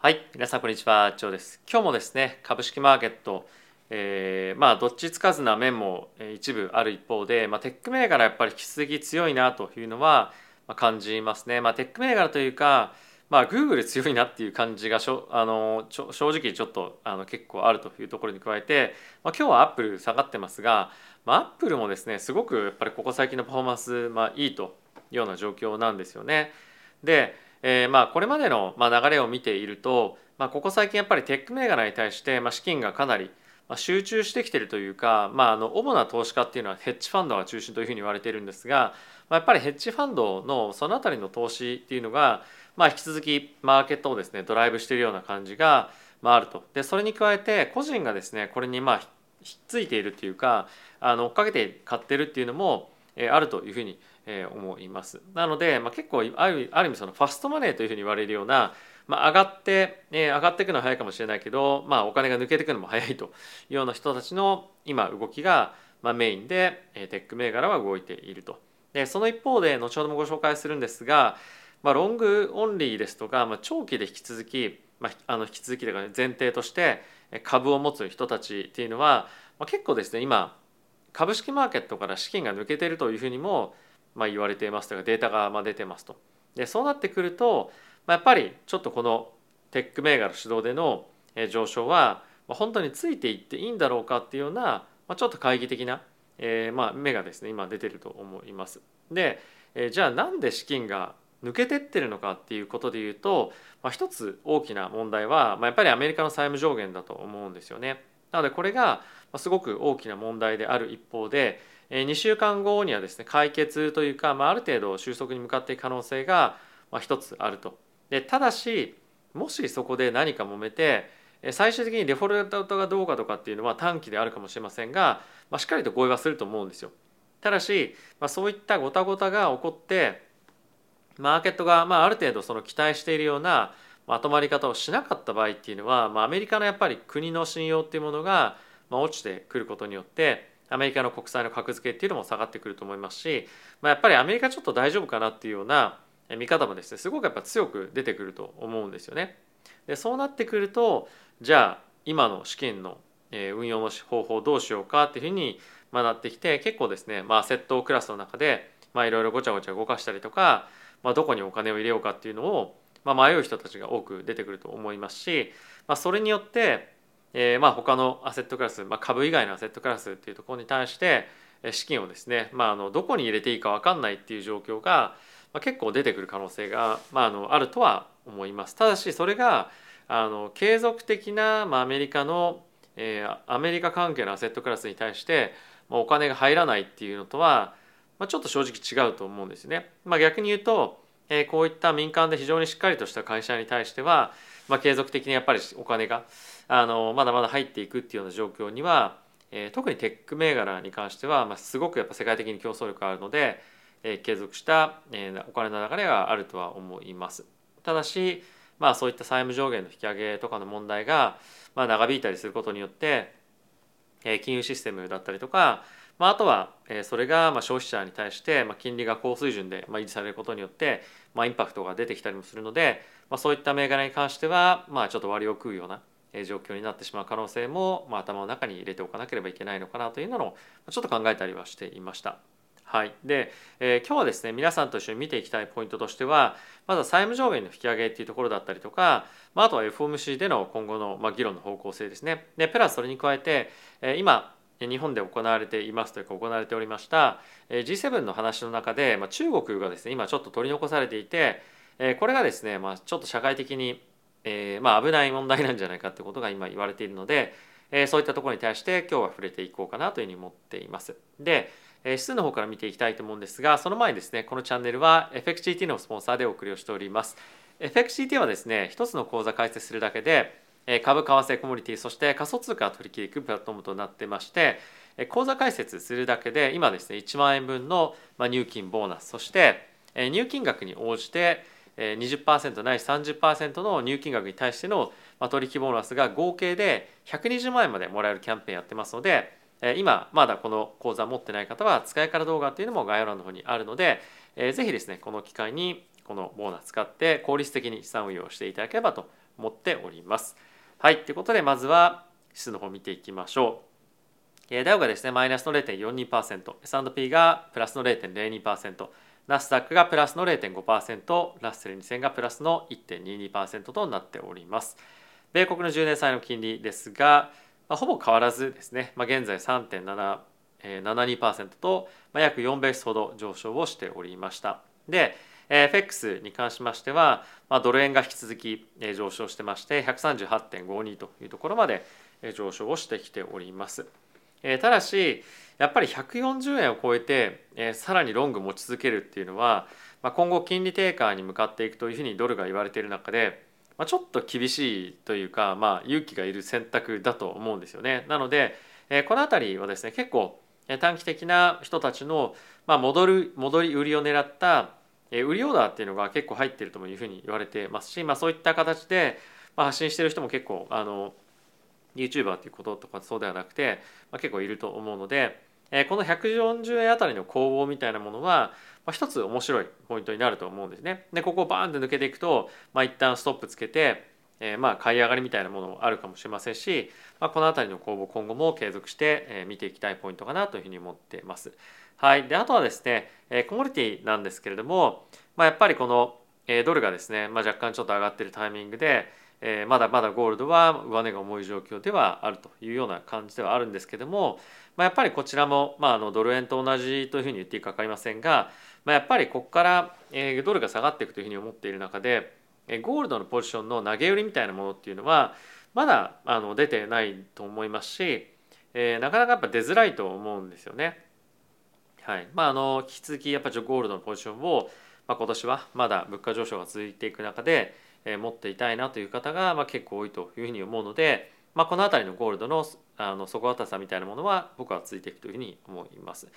はい、皆さんこんにちは、ジョーです。今日もですね、株式マーケット、えーまあどっちつかずな面も一部ある一方で、まあ、テック銘柄やっぱり引き続き強いなというのは感じますね。まあ、テック銘柄というか、まあ、Google 強いなっていう感じがしょあの正直ちょっとあの結構あるというところに加えて、まあ、今日は Apple 下がってますが、まあ、Apple もですねすごくやっぱりここ最近のパフォーマンス、まあ、いいというような状況なんですよね。で、えーまあこれまでのまあ流れを見ていると、まあ、ここ最近やっぱりテック銘柄に対してまあ資金がかなり集中してきているというか、まあ、あの主な投資家っていうのはヘッジファンドが中心というふうに言われているんですが、まあ、やっぱりヘッジファンドのそのあたりの投資っていうのが、まあ、引き続きマーケットをですねドライブしているような感じが、まあ、あると。でそれに加えて個人がですねこれにまあひっついているというかあの追っかけて買ってるっていうのも、えーあるというふうに、え思います。なので、まあ、結構ある意味そのファストマネーというふうに言われるような、まあ、上がって、えー上がっていくのは早いかもしれないけど、まあ、お金が抜けていくのも早いというような人たちの今動きが、まあ、メインで、えーテック銘柄は動いていると。でその一方で後ほどもご紹介するんですが、まあ、ロングオンリーですとか、まあ、長期で引き続き、まあ、あの引き続きというか、ね、前提として株を持つ人たちっていうのは、まあ、結構ですね今株式マーケットから資金が抜けているというふうにも、まあ、言われていますというかデータがまあ出てますと。でそうなってくると、まあ、やっぱりちょっとこのテック銘柄主導での上昇は本当についていっていいんだろうかっていうような、まあ、ちょっと懐疑的な、えーまあ、目がですね今出てると思います。で、えーじゃあなんで資金が抜けてってるのかっていうことで言うと、まあ、一つ大きな問題は、まあ、やっぱりアメリカの債務上限だと思うんですよね。なのでこれがすごく大きな問題である一方で2週間後にはですね解決というか、まあ、ある程度収束に向かっていく可能性が一つあると。でただしもしそこで何か揉めて最終的にデフォルトがどうかとかっていうのは短期であるかもしれませんが、まあ、しっかりと合意はすると思うんですよ。ただし、まあ、そういったごたごたが起こってマーケットがまあある程度その期待しているようなまとまり方をしなかった場合っていうのは、まあ、アメリカのやっぱり国の信用っていうものがまあ落ちてくることによってアメリカの国債の格付けっていうのも下がってくると思いますし、まあ、やっぱりアメリカちょっと大丈夫かなっていうような見方もですねすごくやっぱ強く出てくると思うんですよね。でそうなってくるとじゃあ今の資金の運用の方法どうしようかっていうふうになってきて結構ですね、まあ、セットクラスの中でいろいろごちゃごちゃ動かしたりとか、まあ、どこにお金を入れようかっていうのを、まあ、迷う人たちが多く出てくると思いますし、まあ、それによって、えーまあ他のアセットクラス、まあ、株以外のアセットクラスっていうところに対してえ資金をですね、まあ、あのどこに入れていいか分かんないっていう状況が、まあ、結構出てくる可能性が、まあ、あのあるとは思います。ただしそれがあの継続的な、まあ、アメリカの、えーアメリカ関係のアセットクラスに対して、まあ、お金が入らないっていうのとは、まあ、ちょっと正直違うと思うんですね。まあ、逆に言うと、えーこういった民間で非常にしっかりとした会社に対しては、まあ、継続的にやっぱりお金があのまだまだ入っていくっていうような状況には、えー特にテック銘柄に関しては、まあ、すごくやっぱ世界的に競争力があるので、えー継続した、えーお金の流れがあるとは思います。ただし、まあ、そういった債務上限の引き上げとかの問題が、まあ、長引いたりすることによって、えー金融システムだったりとか、まあ、あとはえそれがまあ消費者に対してまあ金利が高水準でまあ維持されることによってまあインパクトが出てきたりもするので、まあ、そういった銘柄に関してはまあちょっと割を食うような状況になってしまう可能性もまあ頭の中に入れておかなければいけないのかなというのをちょっと考えたりはしていました。はい、で、えー今日はですね皆さんと一緒に見ていきたいポイントとしてはまずは債務上限の引き上げっていうところだったりとか、まあ、あとは FOMC での今後のまあ議論の方向性ですね。でプラスそれに加えて、えー今日本で行われていますというか行われておりましたえー G7 の話の中で、まあ、中国がですね今ちょっと取り残されていて、えーこれがですね、まあ、ちょっと社会的に、えーまあ、危ない問題なんじゃないかってことが今言われているので、えーそういったところに対して今日は触れていこうかなというふうに思っています。で、え指数の方から見ていきたいと思うんですがその前にですねこのチャンネルは FXGT のスポンサーでお送りをしております。FXGT はですね一つの口座開設するだけで株為替コモディティそして仮想通貨を取り切りいくプラットフォームとなってましてえ口座開設するだけで今ですね1万円分の入金ボーナスそして入金額に応じて20%ないし30%の入金額に対しての取引ボーナスが合計で120万円までもらえるキャンペーンやってますので今まだこの口座持ってない方は使い方動画っていうのも概要欄の方にあるのでえーぜひですねこの機会にこのボーナス使って効率的に資産運用していただければと思っております。はいということでまずは指数の方見ていきましょう。ダウがですねマイナスの 0.42%S&P がプラスの0.02%ナスダックがプラスの0.5%ラッセル2000がプラスの1.22%となっております。米国の10年債の金利ですが、まあ、ほぼ変わらずですね、まあ、現在3.72%と、まあ、約4ベースほど上昇をしておりました。で、FX に関しましては、まあ、ドル円が引き続き上昇してまして138.52というところまで上昇をしてきております。えただしやっぱり140円を超えてえさらにロング持ち続けるっていうのはまあ今後金利低下に向かっていくというふうにドルが言われている中でまあちょっと厳しいというか、まあ、勇気がいる選択だと思うんですよね。なのでえこの辺りはですね結構短期的な人たちのまあ戻る戻り売りを狙ったえ売りオーダーっていうのが結構入っているというふうに言われてますし、まあ、そういった形でまあ発信している人も結構あの YouTuber っていうこととかそうではなくて、まあ、結構いると思うので、えこの140円あたりの攻防みたいなものは、まあ、一つ面白いポイントになると思うんですね。でここをバーンと抜けていくと、まあ、一旦ストップつけて、えー、まあ買い上がりみたいなものもあるかもしれませんし、まあ、この辺りの攻防今後も継続して、え見ていきたいポイントかなというふうに思っています。はい、であとはですね、えコモディティなんですけれども、まあ、やっぱりこの、えドルがですね、まあ、若干ちょっと上がっているタイミングで、えー、まだまだゴールドは上値が重い状況ではあるというような感じではあるんですけども、まあ、やっぱりこちらも、まあ、あのドル円と同じというふうに言っていいか分かりませんが、まあ、やっぱりここから、えー、ドルが下がっていくというふうに思っている中で、えー、ゴールドのポジションの投げ売りみたいなものっていうのはまだあの出てないと思いますし、えー、なかなかやっぱ出づらいと思うんですよね。はいまあ、あの引き続きやっぱりゴールドのポジションを、まあ、今年はまだ物価上昇が続いていく中で持っていたいなという方が、ま結構多いというふうに思うので、まあ、この辺りのゴールドのあの底堅さみたいなものは僕はついていくというふうに思います。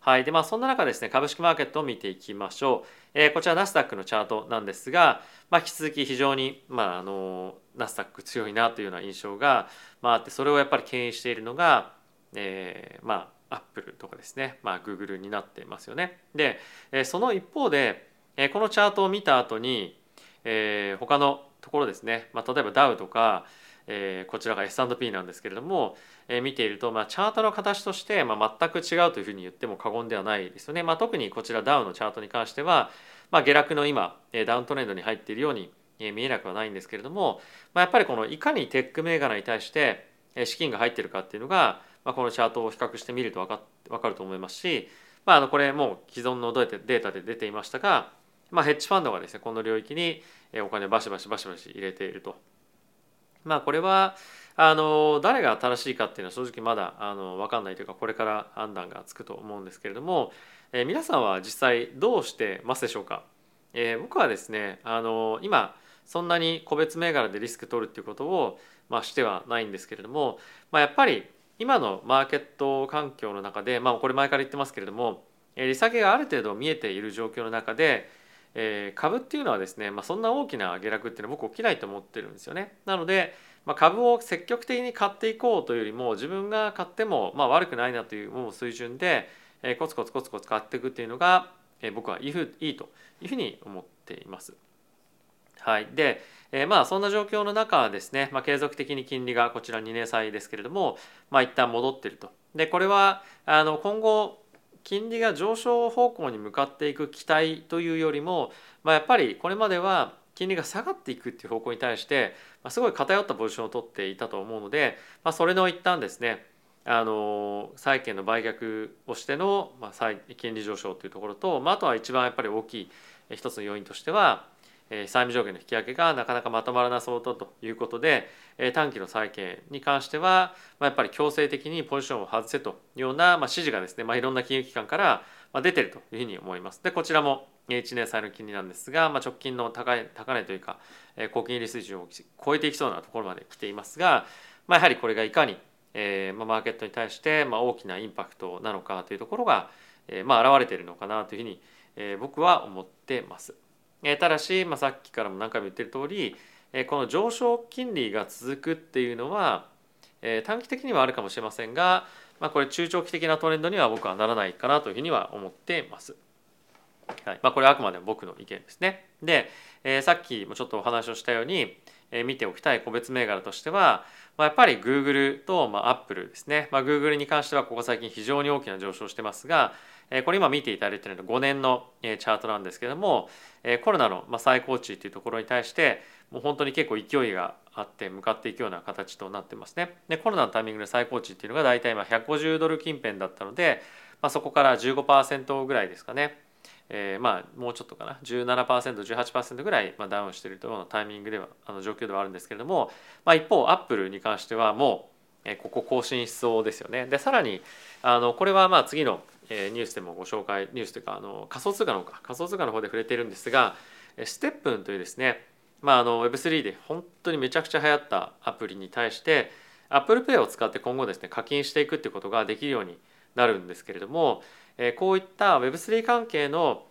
はいでまあ、そんな中ですね株式マーケットを見ていきましょう、えー、こちらナスダックのチャートなんですが、まあ、引き続き非常に、まあ、あのナスダック強いなというような印象が、まあ、ってそれをやっぱり牽引しているのが、えー、まあアップルとかですね、まあ、グーグルになってますよね。で、えー、その一方で、えー、このチャートを見た後に、えー、他のところですね、まあ、例えばダウとか、えー、こちらが S&P なんですけれども、えー、見ていると、まあ、チャートの形として、まあ、全く違うというふうに言っても過言ではないですよね。まあ、特にこちらダウのチャートに関しては、まあ、下落の今えダウントレンドに入っているように見えなくはないんですけれども、まあ、やっぱりこのいかにテック銘柄に対して資金が入っているかっていうのが、まあ、このチャートを比較してみると分か分かると思いますし、まあ、あのこれもう既存のデータで出ていましたが、まあ、ヘッジファンドがですねこの領域にお金をバシバシバシバシ入れていると。まあこれはあの誰が正しいかっていうのは正直まだあの分かんないというかこれから判断がつくと思うんですけれども、えー、皆さんは実際どうしてますでしょうか、えー、僕はですねあの今そんなに個別銘柄でリスク取るっていうことを、まあ、してはないんですけれども、まあ、やっぱり今のマーケット環境の中で、まあ、これ前から言ってますけれども利下げがある程度見えている状況の中でえー、株っていうのはですね、まあ、そんな大きな下落っていうのは僕起きないと思ってるんですよね。なので、まあ、株を積極的に買っていこうというよりも自分が買ってもまあ悪くないなというもう水準で、えー、コツコツコツコツ買っていくっていうのが、えー、僕はいいというふうに思っています。はい、で、えー、まあそんな状況の中ですね、まあ、継続的に金利がこちら2年債ですけれども、まあ、一旦戻ってると。でこれはあの今後金利が上昇方向に向かっていく期待というよりも、まあ、やっぱりこれまでは金利が下がっていくっていう方向に対して、まあ、すごい偏ったポジションを取っていたと思うので、まあ、それの一旦ですねあの債券の売却をしての、まあ、金利上昇というところと、まあ、あとは一番やっぱり大きい一つの要因としては債務上限の引き上げがなかなかまとまらなそうだということで短期の債券に関してはやっぱり強制的にポジションを外せというような指示がですね、まあ、いろんな金融機関から出てるというふうに思います。でこちらも1年債の金利なんですが、まあ、直近の高い高値というか高金利水準を超えていきそうなところまで来ていますが、まあ、やはりこれがいかに、えーまあ、マーケットに対してまあ大きなインパクトなのかというところが、えー、まあ現れているのかなというふうに、えー、僕は思ってます。えただし、まあ、さっきからも何回も言ってる通り、えこの上昇金利が続くっていうのは、え短期的にはあるかもしれませんが、まあ、これ中長期的なトレンドには僕はならないかなというふうには思っています。はいまあ、これはあくまでも僕の意見ですね。で、えー、さっきもちょっとお話をしたように、え見ておきたい個別銘柄としては、まあ、やっぱり Google と、まあ、Apple ですね、まあ、Google に関してはここ最近非常に大きな上昇してますがこれ今見ていただいているのは5年のチャートなんですけれどもコロナの最高値というところに対してもう本当に結構勢いがあって向かっていくような形となってますね。でコロナのタイミングで最高値っていうのが大体今150ドル近辺だったので、まあ、そこから15%ぐらいですかねえー、まあもうちょっとかな 17%18% ぐらい、まあ、ダウンしているようなタイミングではあの状況ではあるんですけれども、まあ、一方アップルに関してはもう、ここ更新しそうですよね。でさらにあのこれはまあ次の、え、ニュースでもご紹介ニュースというかあの仮想通貨のか。仮想通貨の方で触れているんですがステップンというですね、まあ、あの Web3 で本当にめちゃくちゃ流行ったアプリに対して Apple Pay を使って今後ですね課金していくっていうことができるようになるんですけれどもこういった Web3 関係の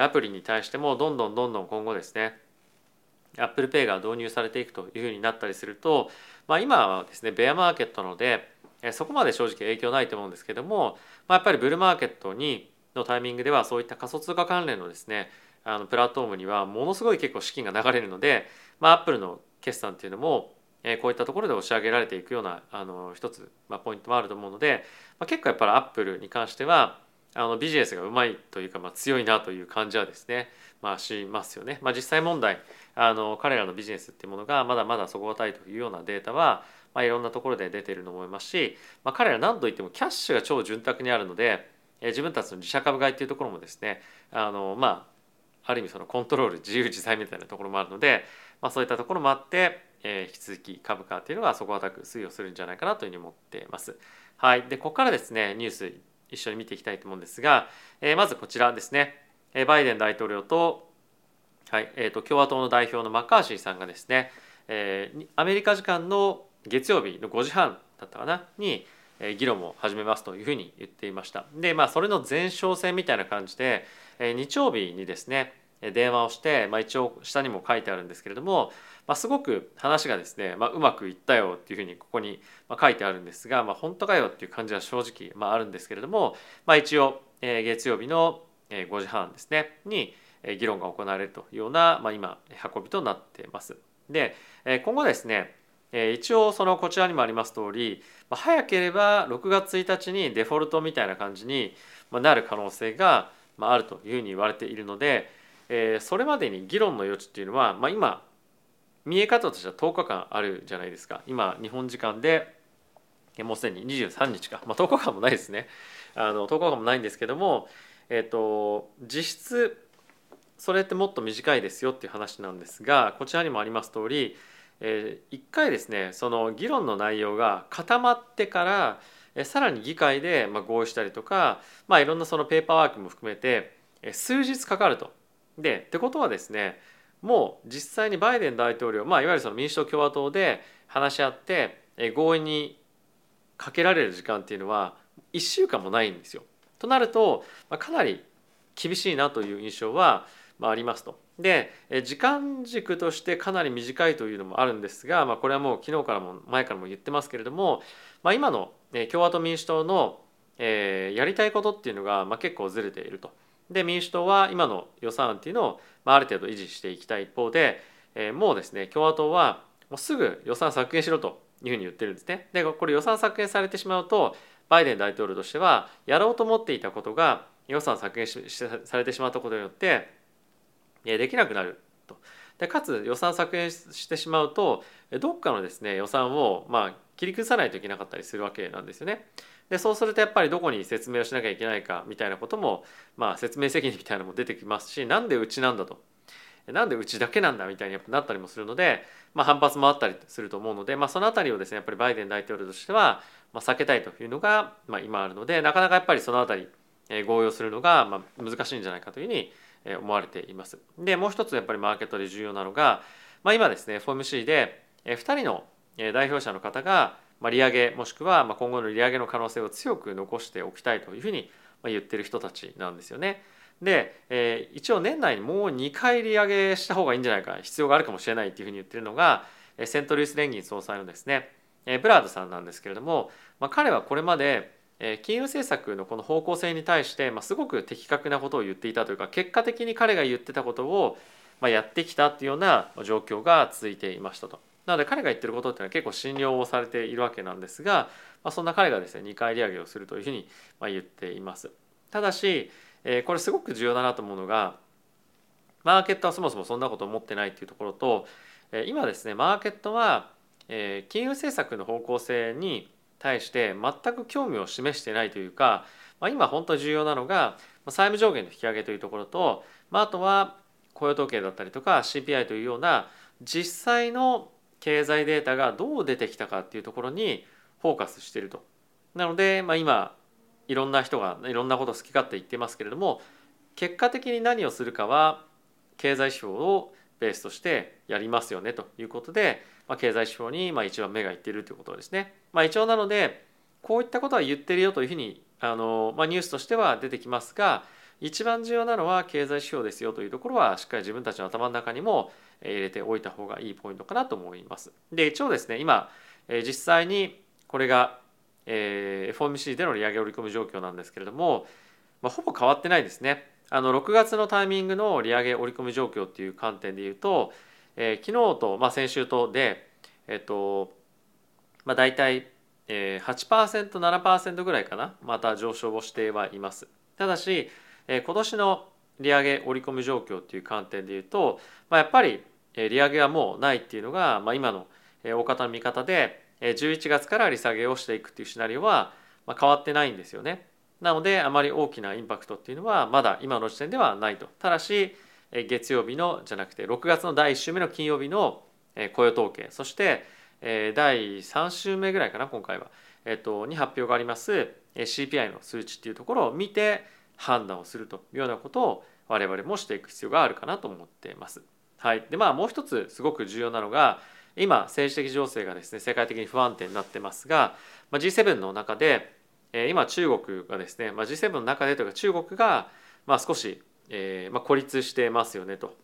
アプリに対してもどんどんどんどん今後ですね Apple Pay が導入されていくというふうになったりすると、まあ、今はですねベアマーケットなのでそこまで正直影響ないと思うんですけども、まあ、やっぱりブルーマーケットにのタイミングではそういった仮想通貨関連のですねあのプラットフォームにはものすごい結構資金が流れるので、まあ、Apple の決算っていうのもこういったところで押し上げられていくようなあの一つ、まあ、ポイントもあると思うので、まあ、結構やっぱり Apple に関してはあのビジネスがうまいというか、まあ、強いなという感じはですね、まあ、しますよね。まあ、実際問題あの彼らのビジネスっていうものがまだまだ底堅いというようなデータは、まあ、いろんなところで出ていると思いますし、まあ、彼ら何といってもキャッシュが超潤沢にあるので自分たちの自社株買いっていうところもですねあのまあある意味そのコントロール自由自在みたいなところもあるので、まあ、そういったところもあって、えー、引き続き株価っていうのが底堅く推移をするんじゃないかなというふうに思っています。はい、でここからですねニュース一緒に見ていきたいと思うんですが、えー、まずこちらですねえバイデン大統領と,、はいえーと、共和党の代表のマッカーシーさんがですね、えー、アメリカ時間の月曜日の5時半だったかな？に議論を始めますというふうに言っていました。でまあそれの前哨戦みたいな感じで日曜日にですね電話をして、まあ、一応下にも書いてあるんですけれども、まあ、すごく話がですね、まあ、うまくいったよっていうふうにここに書いてあるんですが、まあ、本当かよっていう感じは正直、まあ、あるんですけれども、まあ、一応、月曜日の5時半ですねに議論が行われるというような、まあ、今運びとなっています。で今後ですね一応そのこちらにもあります通り早ければ6月1日にデフォルトみたいな感じになる可能性があるというふうに言われているのでそれまでに議論の余地っていうのは、今見え方としては10日間あるじゃないですか。今日本時間でもうすでに23日か、まあ、10日間もないですね。あの10日間もないんですけども、えーと、実質それってもっと短いですよっていう話なんですがこちらにもあります通り、えー、1回ですねその議論の内容が固まってからえさらに議会でま合意したりとか、まあ、いろんなそのペーパーワークも含めて数日かかると。でってことはですねもう実際にバイデン大統領、まあ、いわゆるその民主党共和党で話し合って合意にかけられる時間っていうのは1週間もないんですよ。となるとかなり厳しいなという印象はありますと。で時間軸としてかなり短いというのもあるんですが、まあ、これはもう昨日からも前からも言ってますけれども、まあ、今の共和党民主党のえやりたいことっていうのがま結構ずれていると。で民主党は今の予算案っていうのを、まあ、ある程度維持していきたい一方で、えー、もうですね共和党はもうすぐ予算削減しろというふうに言ってるんですね。でこれ予算削減されてしまうとバイデン大統領としてはやろうと思っていたことが予算削減されてしまったことによってできなくなると。でかつ予算削減してしまうとどっかのですね予算をまあ切り崩さないといけなかったりするわけなんですよね。でそうするとやっぱりどこに説明をしなきゃいけないかみたいなことも、まあ、説明責任みたいなのも出てきますしなんでうちなんだとなんでうちだけなんだみたいになったりもするので、まあ、反発もあったりすると思うので、まあ、その辺りをですねやっぱりバイデン大統領としては、まあ、避けたいというのが、まあ、今あるのでなかなかやっぱりその辺り、え、合意をするのが、まあ、難しいんじゃないかというふうに思われています。でもう一つやっぱりマーケットで重要なのが、まあ、今ですね FOMC で2人の代表者の方がまあ、利上げもしくは今後の利上げの可能性を強く残しておきたいというふうに言ってる人たちなんですよね。で、えー、一応年内にもう2回利上げした方がいいんじゃないか必要があるかもしれないっていうふうに言ってるのがセントルイス連銀総裁のですねブラードさんなんですけれども、まあ、彼はこれまで金融政策のこの方向性に対して、ま、すごく的確なことを言っていたというか結果的に彼が言ってたことをま、やってきたっていうような状況が続いていましたと。なので彼が言ってることっていうのは結構信用をされているわけなんですが、ま、そんな彼がですね2回利上げをするというふうに言っています。ただしこれすごく重要だなと思うのがマーケットはそもそもそんなこと思ってないっていうところと今ですねマーケットは金融政策の方向性に対して全く興味を示してないというかまあ今本当に重要なのが債務上限の引き上げというところとまあとは雇用統計だったりとか CPI というような実際の経済データがどう出てきたかっていうところにフォーカスしていると。なので、まあ、今いろんな人がいろんなこと好き勝手言ってますけれども結果的に何をするかは経済指標をベースとしてやりますよねということで、まあ、経済指標にまあ一番目がいっているということですね。まあ、一応なのでこういったことは言ってるよというふうにあの、まあ、ニュースとしては出てきますが一番重要なのは経済指標ですよというところはしっかり自分たちの頭の中にも入れておいた方がいいポイントかなと思います。で一応ですね今実際にこれが FOMC での利上げ織り込む状況なんですけれども、まあ、ほぼ変わってないですね。あの6月のタイミングの利上げ織り込み状況っていう観点でいうと、えー、昨日と、まあ、先週とで、えっとまあ、大体、えー、8%7% ぐらいかなまた上昇をしてはいます。ただし、えー、今年の利上げ織り込み状況っていう観点でいうと、まあ、やっぱりえ利上げはもうないっていうのが、まあ、今のえ大方の見方で11月から利下げをしていくっていうシナリオはまあ変わってないんですよね。なのであまり大きなインパクトっていうのはまだ今の時点ではないと。ただし月曜日のじゃなくて6月の第1週目の金曜日の雇用統計。そして第3週目ぐらいかな今回は、えっと、に発表があります CPI の数値っていうところを見て判断をするというようなことを我々もしていく必要があるかなと思っています。はい、でまあもう一つすごく重要なのが今政治的情勢がですね世界的に不安定になってますが、まあ、G7 の中で今中国がですね、まあ、G7 の中でというか中国がまあ少し、えーまあ、孤立してますよねと。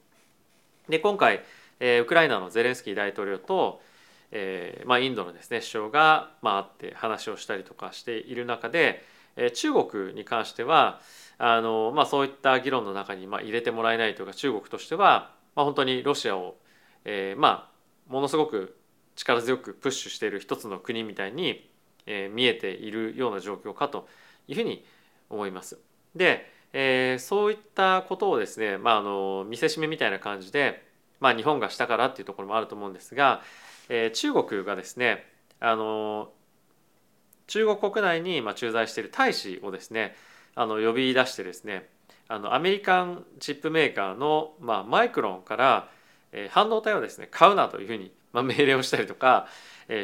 で今回、えー、ウクライナのゼレンスキー大統領と、えーまあ、インドのですね首相が、まあ、会って話をしたりとかしている中で、えー、中国に関してはあの、まあ、そういった議論の中に、まあ、入れてもらえないというか中国としては、まあ、本当にロシアを、えー、まあものすごく力強くプッシュしている一つの国みたいにえー、見えているような状況かというふうに思います。で、えー、そういったことをですね、まあ、あの見せしめみたいな感じで、まあ、日本がしたからっていうところもあると思うんですが、えー、中国がですねあの中国国内に駐在している大使をですねあの呼び出してですねあのアメリカンチップメーカーの、まあ、マイクロンから、えー、半導体をですね買うなというふうに、まあ、命令をしたりとか、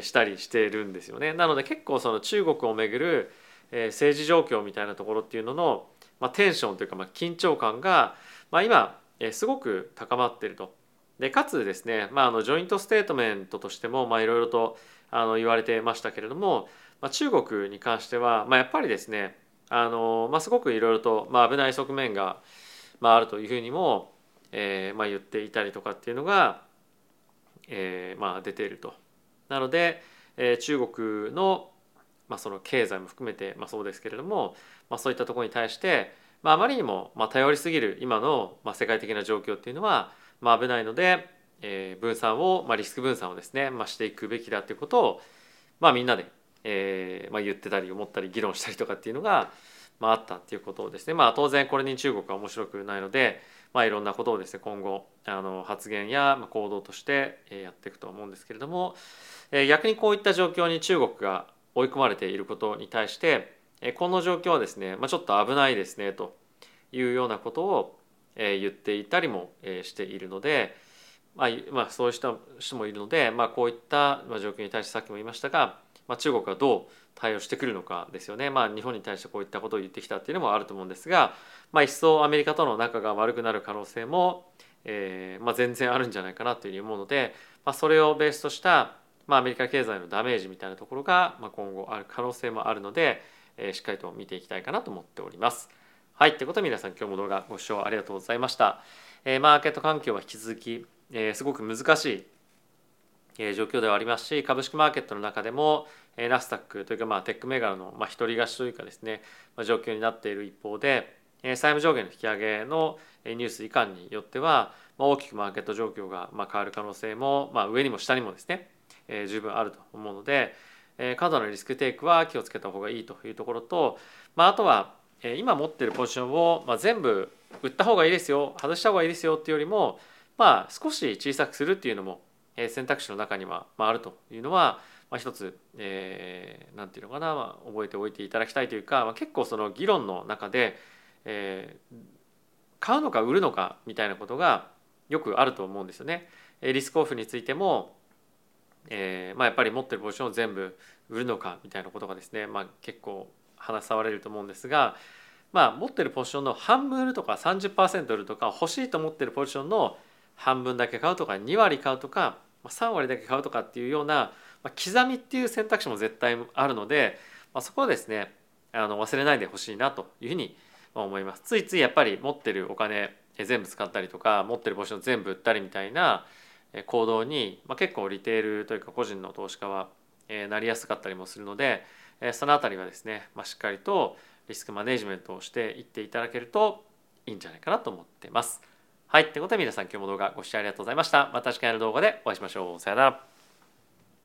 したりしてるんですよね。なので結構その中国をめぐる政治状況みたいなところっていうのの、まあ、テンションというかまあ緊張感が、まあ、今すごく高まっていると。でかつですね、まあ、あのジョイントステートメントとしてもいろいろとあの言われてましたけれども、まあ、中国に関しては、まあ、やっぱりですねあの、まあ、すごくいろいろと、まあ、危ない側面が、まあ、あるというふうにも、えーまあ、言っていたりとかっていうのが、えーまあ、出ていると。なので、えー、中国の,、まあその経済も含めて、まあ、そうですけれども、まあ、そういったところに対して、まあ、あまりにも、まあ、頼りすぎる今の、まあ、世界的な状況っていうのは、まあ、危ないので、えー、分散を、まあ、リスク分散をですね、まあ、していくべきだということを、まあ、みんなで、えーまあ、言ってたり思ったり議論したりとかっていうのが、まあ、あったっていうことをですね、まあ、当然これに中国は面白くないので、まあ、いろんなことをですね今後あの発言や行動としてやっていくと思うんですけれども逆にこういった状況に中国が追い込まれていることに対してこの状況はですね、まあ、ちょっと危ないですねというようなことを言っていたりもしているので、まあまあ、そういう人もいるので、まあ、こういった状況に対してさっきも言いましたが、まあ、中国がどう対応してくるのかですよね、まあ、日本に対してこういったことを言ってきたっていうのもあると思うんですが、まあ、一層アメリカとの仲が悪くなる可能性も、えーまあ、全然あるんじゃないかなというふうに思うので、まあ、それをベースとした、まあ、アメリカ経済のダメージみたいなところが、まあ、今後ある可能性もあるので、えー、しっかりと見ていきたいかなと思っております。はい、ということで皆さん今日も動画ご視聴ありがとうございました。えー、マーケット環境は引き続き、えー、すごく難しいえ状況ではありますし株式マーケットの中でもナスダックというかまあテック銘柄のまあ一人勝ちというかですねま状況になっている一方でえ債務上限の引き上げのニュース以下によってはま大きくマーケット状況がま変わる可能性も、まあ、上にも下にもですね、えー、十分あると思うので、えー、過度のリスクテイクは気をつけた方がいいというところと、まあ、あとは、えー、今持ってるポジションを、まあ、全部売った方がいいですよ外した方がいいですよっていうよりも、まあ、少し小さくするっていうのも、えー、選択肢の中には、まあ、あるというのは、まあ、一つ、えー、なんていうのかな、まあ、覚えておいていただきたいというか、まあ、結構その議論の中で、えー、買うのか売るのかみたいなことがよくあると思うんですよね。リスクオフについても、えーまあ、やっぱり持ってるポジションを全部売るのかみたいなことがですね、まあ、結構話されると思うんですが、まあ、持ってるポジションの半分売るとか30%売るとか欲しいと思ってるポジションの半分だけ買うとか2割買うとか3割だけ買うとかっていうような、まあ、刻みっていう選択肢も絶対あるので、まあ、そこはですねあの忘れないでほしいなというふうに思います。ついついやっぱり持ってるお金全部使ったりとか持ってるポジション全部売ったりみたいな行動に、まあ、結構リテールというか個人の投資家はえなりやすかったりもするのでえその辺りはですね、まあ、しっかりとリスクマネジメントをしていっていただけるといいんじゃないかなと思ってます。はい。ということで皆さん今日も動画ご視聴ありがとうございました。また次回の動画でお会いしましょう。さよなら。